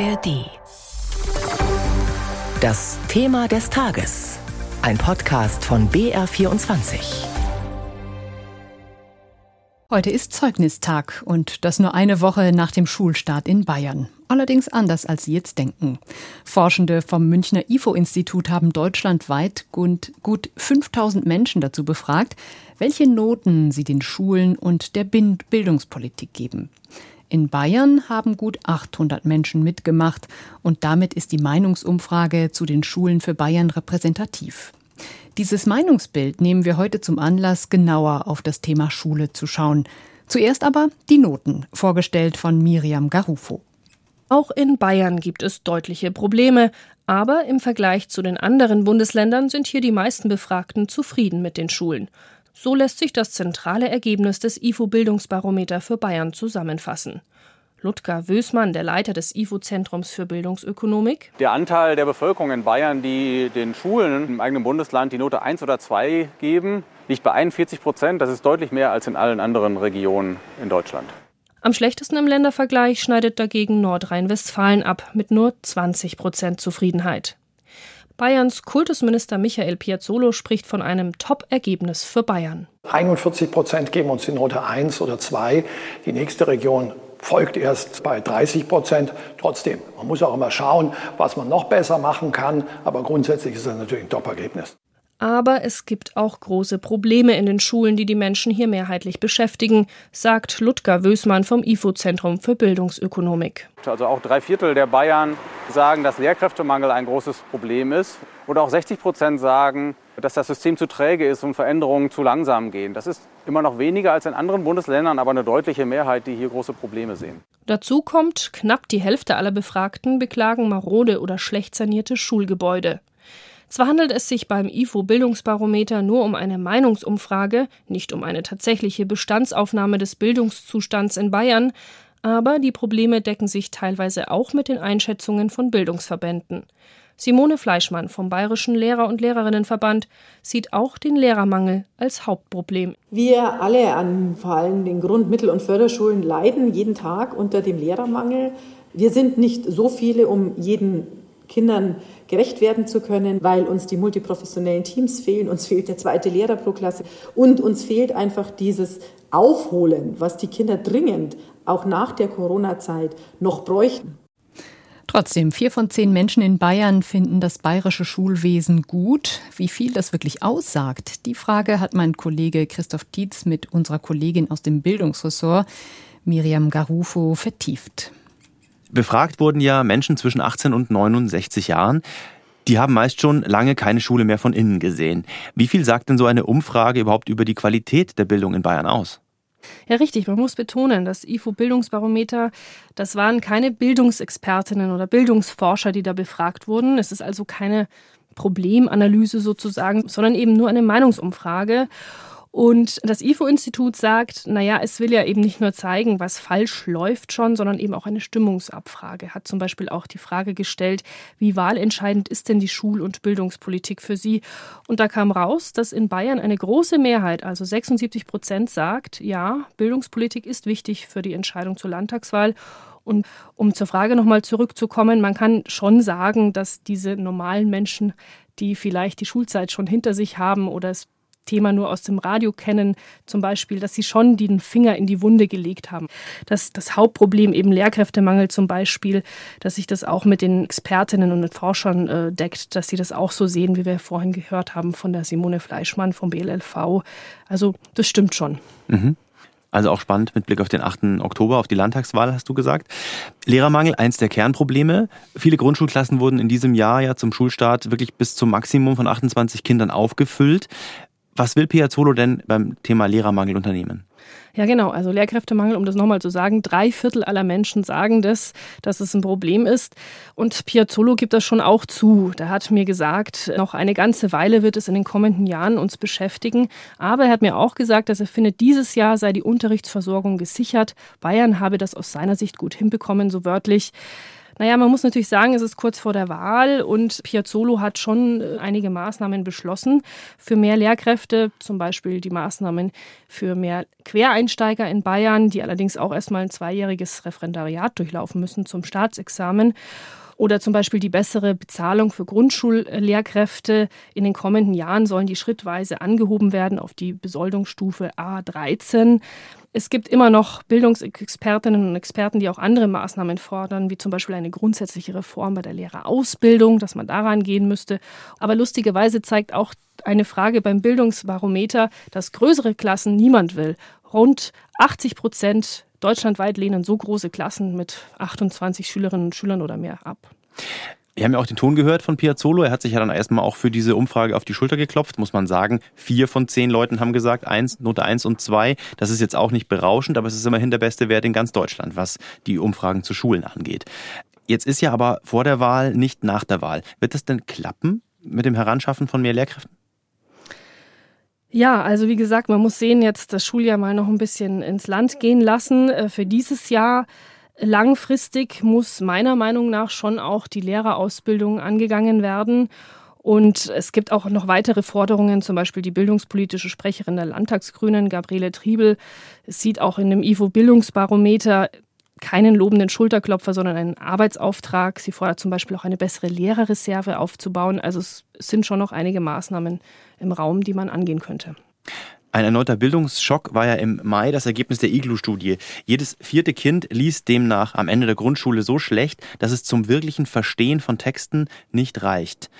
ARD. Das Thema des Tages. Ein Podcast von BR24. Heute ist Zeugnistag und das nur eine Woche nach dem Schulstart in Bayern. Allerdings anders, als Sie jetzt denken. Forschende vom Münchner IFO-Institut haben deutschlandweit gut, gut 5000 Menschen dazu befragt, welche Noten sie den Schulen und der Bildungspolitik geben. In Bayern haben gut 800 Menschen mitgemacht und damit ist die Meinungsumfrage zu den Schulen für Bayern repräsentativ. Dieses Meinungsbild nehmen wir heute zum Anlass, genauer auf das Thema Schule zu schauen. Zuerst aber die Noten, vorgestellt von Miriam Garufo. Auch in Bayern gibt es deutliche Probleme, aber im Vergleich zu den anderen Bundesländern sind hier die meisten Befragten zufrieden mit den Schulen. So lässt sich das zentrale Ergebnis des IFO-Bildungsbarometer für Bayern zusammenfassen. Ludger Wösmann, der Leiter des IFO-Zentrums für Bildungsökonomik. Der Anteil der Bevölkerung in Bayern, die den Schulen im eigenen Bundesland die Note 1 oder 2 geben, liegt bei 41 Prozent. Das ist deutlich mehr als in allen anderen Regionen in Deutschland. Am schlechtesten im Ländervergleich schneidet dagegen Nordrhein-Westfalen ab mit nur 20 Prozent Zufriedenheit. Bayerns Kultusminister Michael Piazzolo spricht von einem Top-Ergebnis für Bayern. 41 Prozent geben uns die Note 1 oder 2. Die nächste Region folgt erst bei 30 Prozent. Trotzdem, man muss auch immer schauen, was man noch besser machen kann. Aber grundsätzlich ist das natürlich ein Top-Ergebnis. Aber es gibt auch große Probleme in den Schulen, die die Menschen hier mehrheitlich beschäftigen, sagt Ludger Wösmann vom IFO-Zentrum für Bildungsökonomik. Also auch drei Viertel der Bayern sagen, dass Lehrkräftemangel ein großes Problem ist. Oder auch 60 Prozent sagen, dass das System zu träge ist und Veränderungen zu langsam gehen. Das ist immer noch weniger als in anderen Bundesländern, aber eine deutliche Mehrheit, die hier große Probleme sehen. Dazu kommt, knapp die Hälfte aller Befragten beklagen marode oder schlecht sanierte Schulgebäude. Zwar handelt es sich beim IFO-Bildungsbarometer nur um eine Meinungsumfrage, nicht um eine tatsächliche Bestandsaufnahme des Bildungszustands in Bayern, aber die Probleme decken sich teilweise auch mit den Einschätzungen von Bildungsverbänden. Simone Fleischmann vom Bayerischen Lehrer- und Lehrerinnenverband sieht auch den Lehrermangel als Hauptproblem. Wir alle an vor allem den Grund-, Mittel- und Förderschulen leiden jeden Tag unter dem Lehrermangel. Wir sind nicht so viele, um jeden Kindern gerecht werden zu können, weil uns die multiprofessionellen Teams fehlen, uns fehlt der zweite Lehrer pro Klasse und uns fehlt einfach dieses Aufholen, was die Kinder dringend auch nach der Corona-Zeit noch bräuchten. Trotzdem, vier von zehn Menschen in Bayern finden das bayerische Schulwesen gut. Wie viel das wirklich aussagt, die Frage hat mein Kollege Christoph Dietz mit unserer Kollegin aus dem Bildungsressort Miriam Garufo vertieft. Befragt wurden ja Menschen zwischen 18 und 69 Jahren. Die haben meist schon lange keine Schule mehr von innen gesehen. Wie viel sagt denn so eine Umfrage überhaupt über die Qualität der Bildung in Bayern aus? Ja, richtig. Man muss betonen, das IFO-Bildungsbarometer, das waren keine Bildungsexpertinnen oder Bildungsforscher, die da befragt wurden. Es ist also keine Problemanalyse sozusagen, sondern eben nur eine Meinungsumfrage. Und das IFO-Institut sagt, naja, es will ja eben nicht nur zeigen, was falsch läuft schon, sondern eben auch eine Stimmungsabfrage. Hat zum Beispiel auch die Frage gestellt, wie wahlentscheidend ist denn die Schul- und Bildungspolitik für Sie? Und da kam raus, dass in Bayern eine große Mehrheit, also 76 Prozent, sagt, ja, Bildungspolitik ist wichtig für die Entscheidung zur Landtagswahl. Und um zur Frage nochmal zurückzukommen, man kann schon sagen, dass diese normalen Menschen, die vielleicht die Schulzeit schon hinter sich haben oder es Thema nur aus dem Radio kennen, zum Beispiel, dass sie schon den Finger in die Wunde gelegt haben. Dass das Hauptproblem eben Lehrkräftemangel zum Beispiel, dass sich das auch mit den Expertinnen und mit Forschern äh, deckt, dass sie das auch so sehen, wie wir vorhin gehört haben von der Simone Fleischmann vom BLLV. Also das stimmt schon. Mhm. Also auch spannend mit Blick auf den 8. Oktober, auf die Landtagswahl, hast du gesagt. Lehrermangel, eins der Kernprobleme. Viele Grundschulklassen wurden in diesem Jahr ja zum Schulstart wirklich bis zum Maximum von 28 Kindern aufgefüllt. Was will Piazzolo denn beim Thema Lehrermangel unternehmen? Ja, genau. Also Lehrkräftemangel, um das nochmal zu sagen, drei Viertel aller Menschen sagen das, dass es ein Problem ist. Und Piazzolo gibt das schon auch zu. Der hat mir gesagt, noch eine ganze Weile wird es in den kommenden Jahren uns beschäftigen. Aber er hat mir auch gesagt, dass er findet, dieses Jahr sei die Unterrichtsversorgung gesichert. Bayern habe das aus seiner Sicht gut hinbekommen, so wörtlich. Naja, man muss natürlich sagen, es ist kurz vor der Wahl und Piazzolo hat schon äh, einige Maßnahmen beschlossen für mehr Lehrkräfte, zum Beispiel die Maßnahmen für mehr Quereinsteiger in Bayern, die allerdings auch erstmal ein zweijähriges Referendariat durchlaufen müssen zum Staatsexamen. Oder zum Beispiel die bessere Bezahlung für Grundschullehrkräfte. In den kommenden Jahren sollen die schrittweise angehoben werden auf die Besoldungsstufe A13. Es gibt immer noch Bildungsexpertinnen und Experten, die auch andere Maßnahmen fordern, wie zum Beispiel eine grundsätzliche Reform bei der Lehrerausbildung, dass man daran gehen müsste. Aber lustigerweise zeigt auch eine Frage beim Bildungsbarometer, dass größere Klassen niemand will. Rund 80 Prozent deutschlandweit lehnen so große Klassen mit 28 Schülerinnen und Schülern oder mehr ab. Wir haben ja auch den Ton gehört von Piazzolo. Er hat sich ja dann erstmal auch für diese Umfrage auf die Schulter geklopft, muss man sagen. Vier von zehn Leuten haben gesagt, eins, Note eins und zwei. Das ist jetzt auch nicht berauschend, aber es ist immerhin der beste Wert in ganz Deutschland, was die Umfragen zu Schulen angeht. Jetzt ist ja aber vor der Wahl, nicht nach der Wahl. Wird das denn klappen mit dem Heranschaffen von mehr Lehrkräften? Ja, also wie gesagt, man muss sehen, jetzt das Schuljahr mal noch ein bisschen ins Land gehen lassen. Äh, für dieses Jahr langfristig muss meiner Meinung nach schon auch die Lehrerausbildung angegangen werden. Und es gibt auch noch weitere Forderungen, zum Beispiel die bildungspolitische Sprecherin der Landtagsgrünen, Gabriele Triebel, sieht auch in dem IFO-Bildungsbarometer keinen lobenden Schulterklopfer, sondern einen Arbeitsauftrag. Sie fordert zum Beispiel auch eine bessere Lehrerreserve aufzubauen. Also es sind schon noch einige Maßnahmen im Raum, die man angehen könnte. Ein erneuter Bildungsschock war ja im Mai das Ergebnis der Iglu-Studie. Jedes vierte Kind liest demnach am Ende der Grundschule so schlecht, dass es zum wirklichen Verstehen von Texten nicht reicht.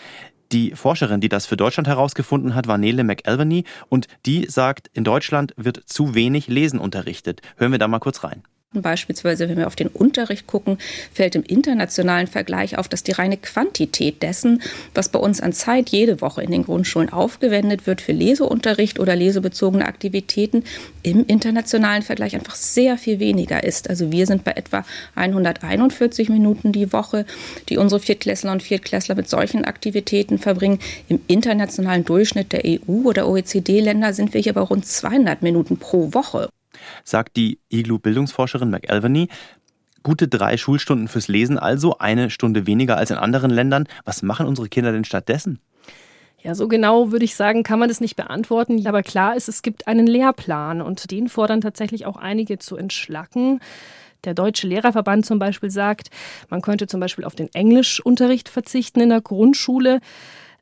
Die Forscherin, die das für Deutschland herausgefunden hat, war Nele McElveny und die sagt, in Deutschland wird zu wenig Lesen unterrichtet. Hören wir da mal kurz rein. Beispielsweise, wenn wir auf den Unterricht gucken, fällt im internationalen Vergleich auf, dass die reine Quantität dessen, was bei uns an Zeit jede Woche in den Grundschulen aufgewendet wird für Leseunterricht oder lesebezogene Aktivitäten, im internationalen Vergleich einfach sehr viel weniger ist. Also wir sind bei etwa 141 Minuten die Woche, die unsere Viertklässler und Viertklässler mit solchen Aktivitäten verbringen. Im internationalen Durchschnitt der EU oder OECD-Länder sind wir hier bei rund 200 Minuten pro Woche sagt die Iglu-Bildungsforscherin McElveny. Gute drei Schulstunden fürs Lesen also, eine Stunde weniger als in anderen Ländern. Was machen unsere Kinder denn stattdessen? Ja, so genau würde ich sagen, kann man das nicht beantworten. Aber klar ist, es gibt einen Lehrplan und den fordern tatsächlich auch einige zu entschlacken. Der Deutsche Lehrerverband zum Beispiel sagt, man könnte zum Beispiel auf den Englischunterricht verzichten in der Grundschule.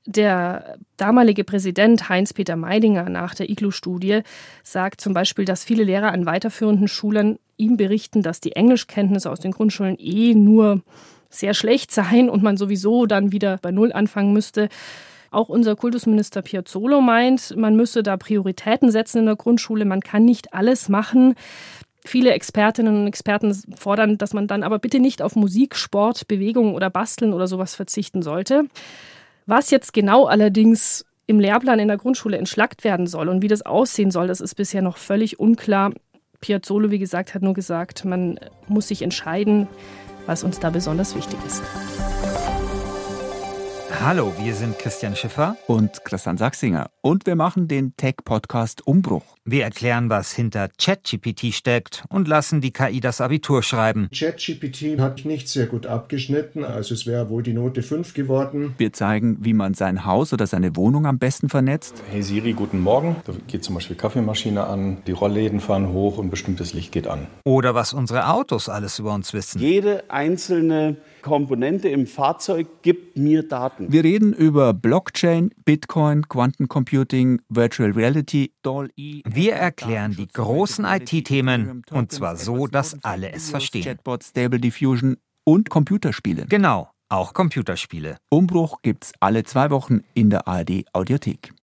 Der damalige Präsident Heinz-Peter Meidinger nach der IGLU-Studie sagt zum Beispiel, dass viele Lehrer an weiterführenden Schulen ihm berichten, dass die Englischkenntnisse aus den Grundschulen eh nur sehr schlecht seien und man sowieso dann wieder bei Null anfangen müsste. Auch unser Kultusminister Piazzolo meint, man müsse da Prioritäten setzen in der Grundschule. Man kann nicht alles machen. Viele Expertinnen und Experten fordern, dass man dann aber bitte nicht auf Musik, Sport, Bewegung oder Basteln oder sowas verzichten sollte. Was jetzt genau allerdings im Lehrplan in der Grundschule entschlackt werden soll und wie das aussehen soll, das ist bisher noch völlig unklar. Piazzolo, wie gesagt, hat nur gesagt, man muss sich entscheiden, was uns da besonders wichtig ist. Hallo, wir sind Christian Schiffer und Christian Sachsinger und wir machen den Tech-Podcast Umbruch. Wir erklären, was hinter ChatGPT steckt und lassen die KI das Abitur schreiben. ChatGPT hat nicht sehr gut abgeschnitten, also es wäre wohl die Note 5 geworden. Wir zeigen, wie man sein Haus oder seine Wohnung am besten vernetzt. Hey Siri, guten Morgen. Da geht zum Beispiel Kaffeemaschine an, die Rollläden fahren hoch und bestimmtes Licht geht an. Oder was unsere Autos alles über uns wissen. Jede einzelne Komponente im Fahrzeug gibt mir Daten. Wir reden über Blockchain, Bitcoin, Quantencomputing, Virtual Reality, DALL-E. Wir erklären die großen IT-Themen und zwar so, dass alle es verstehen. Chatbot, Stable Diffusion und Computerspiele. Genau, auch Computerspiele. Umbruch gibt's alle zwei Wochen in der ARD Audiothek.